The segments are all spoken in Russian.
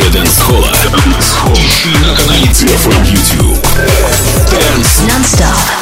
Лучшее дэнс-холла. Ищи на канале TFM YouTube. Dance. Non-stop.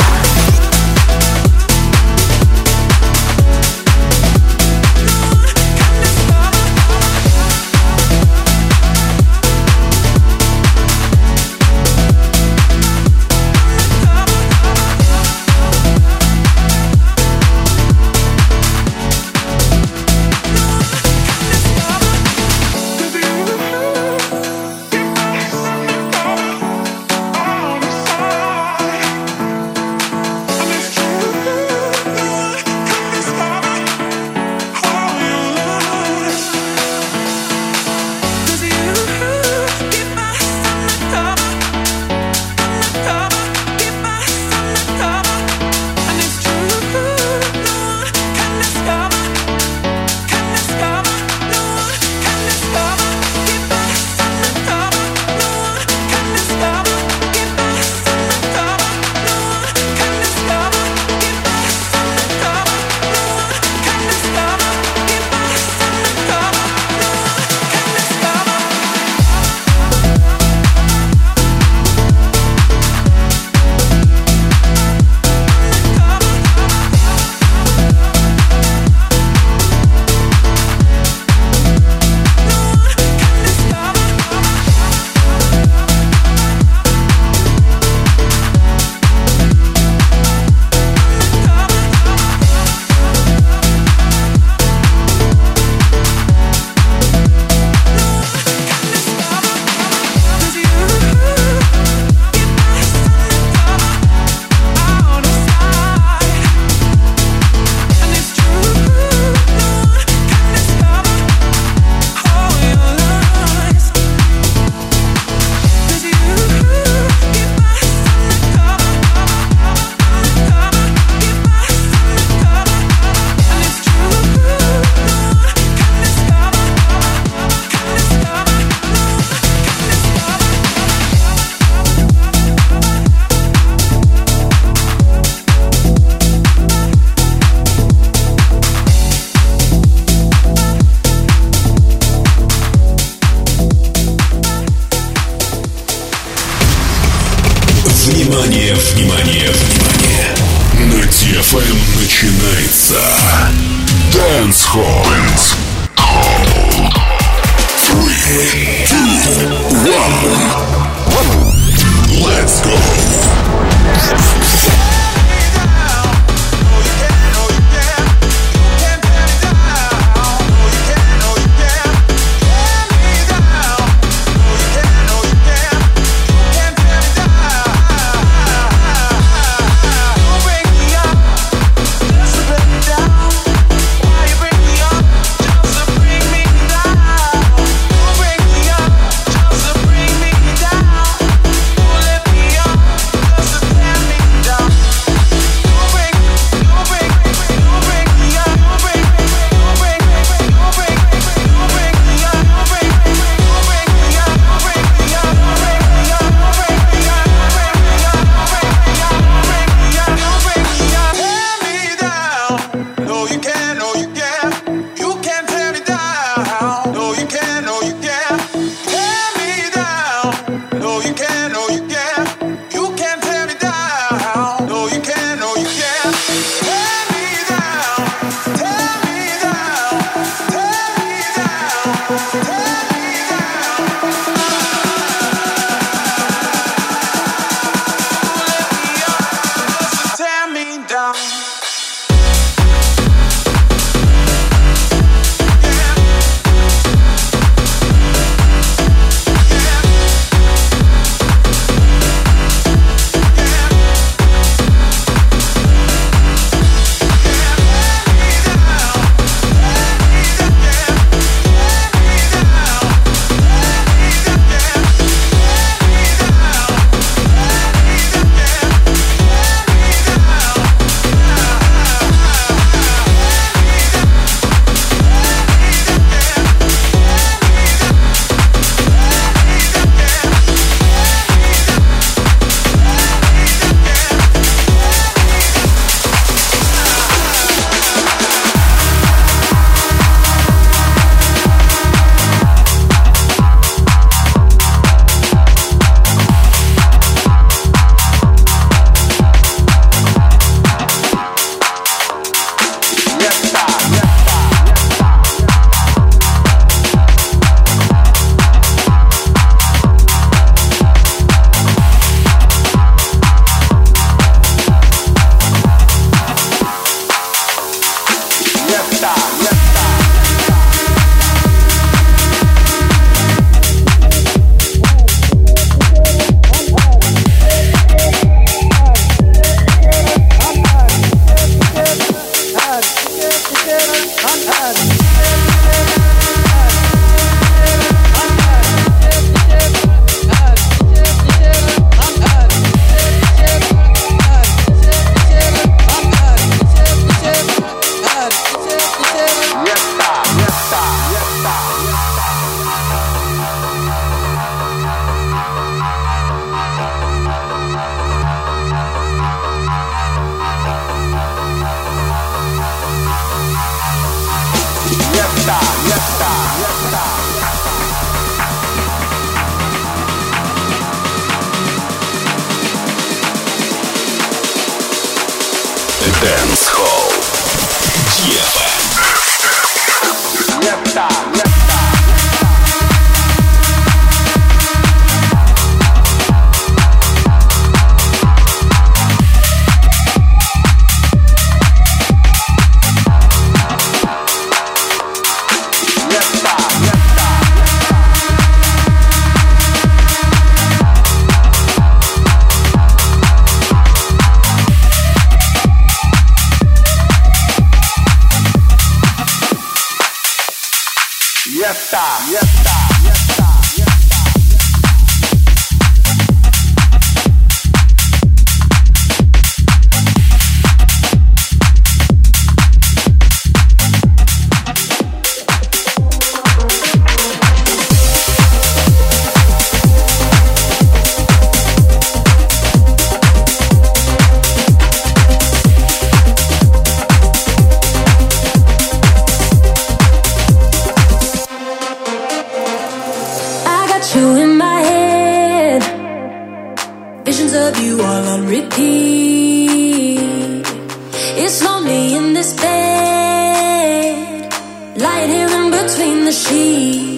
the.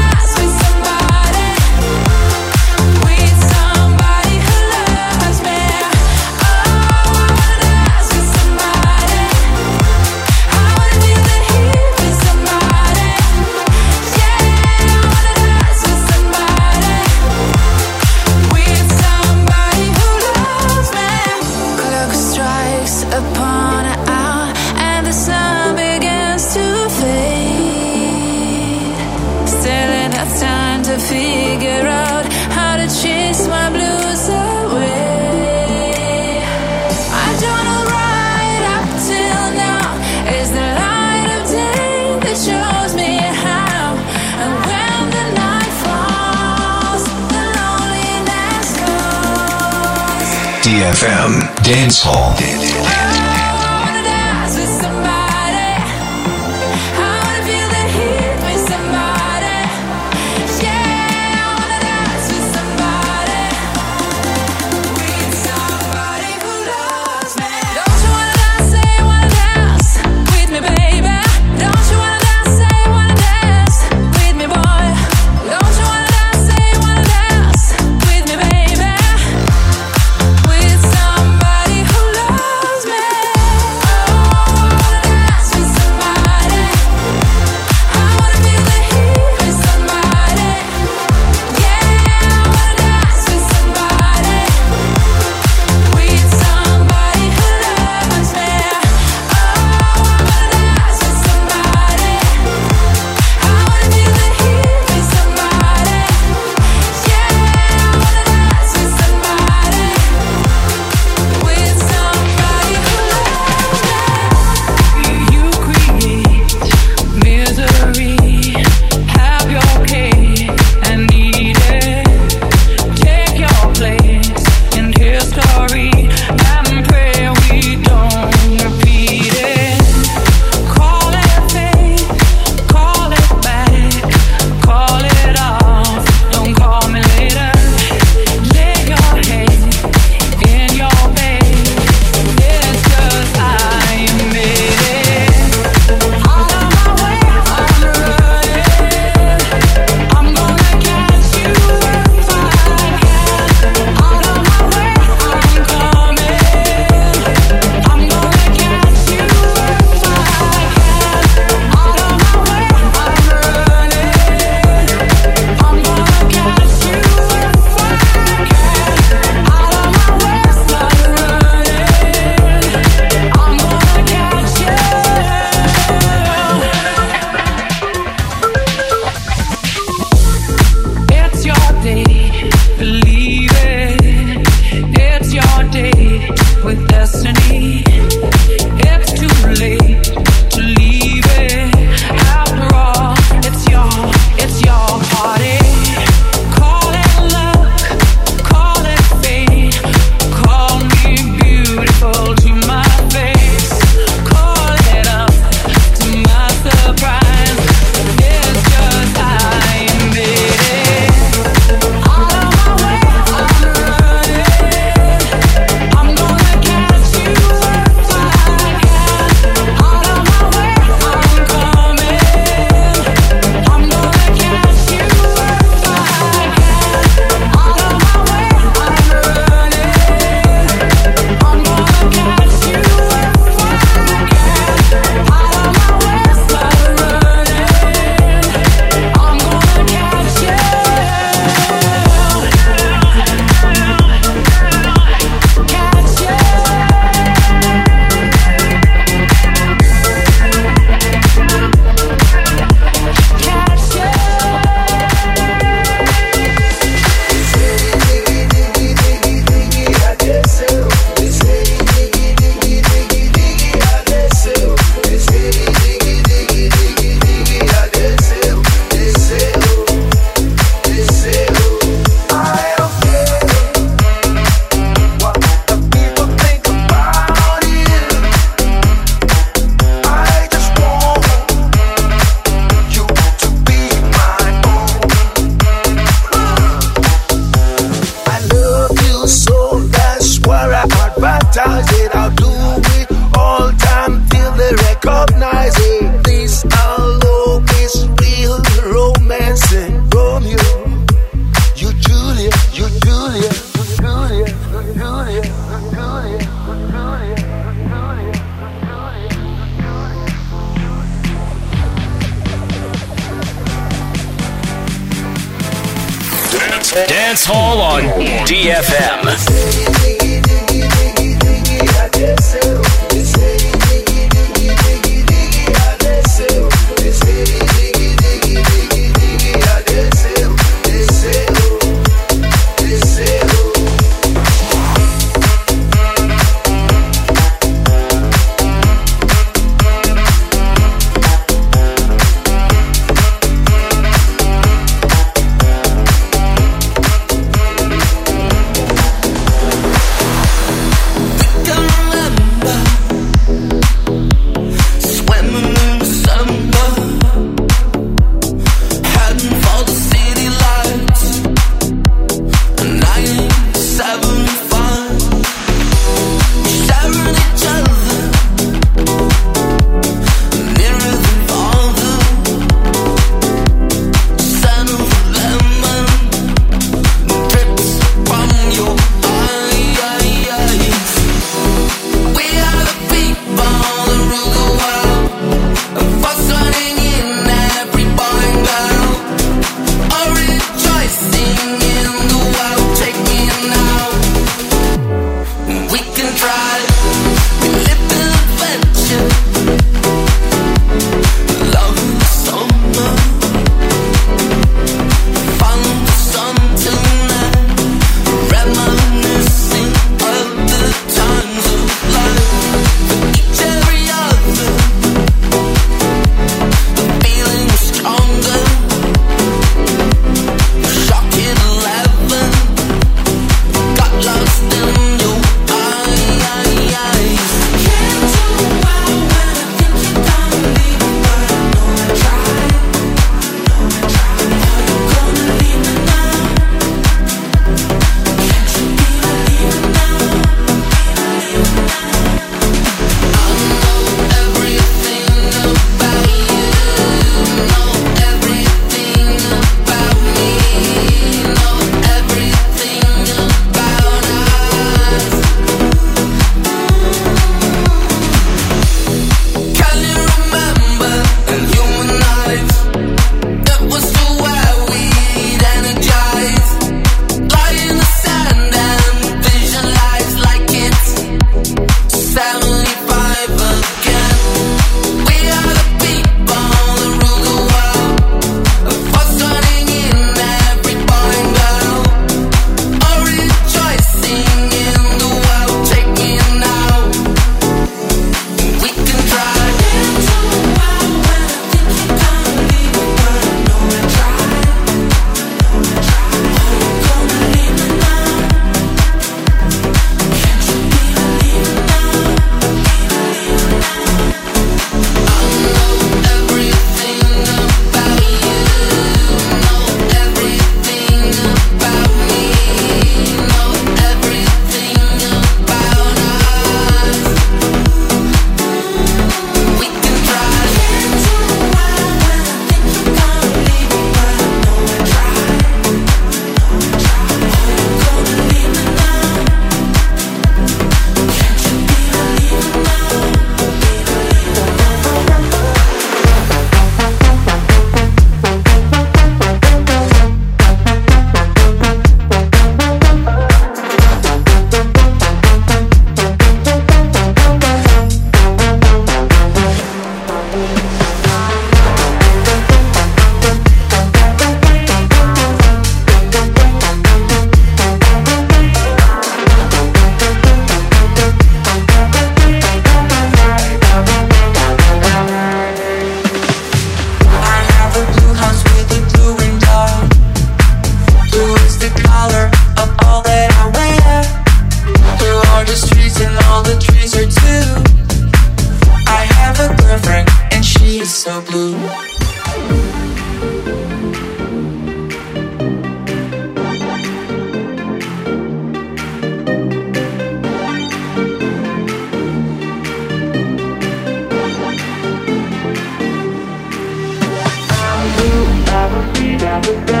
the best.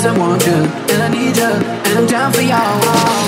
Cause I want you, and I need you, and I'm down for y'all.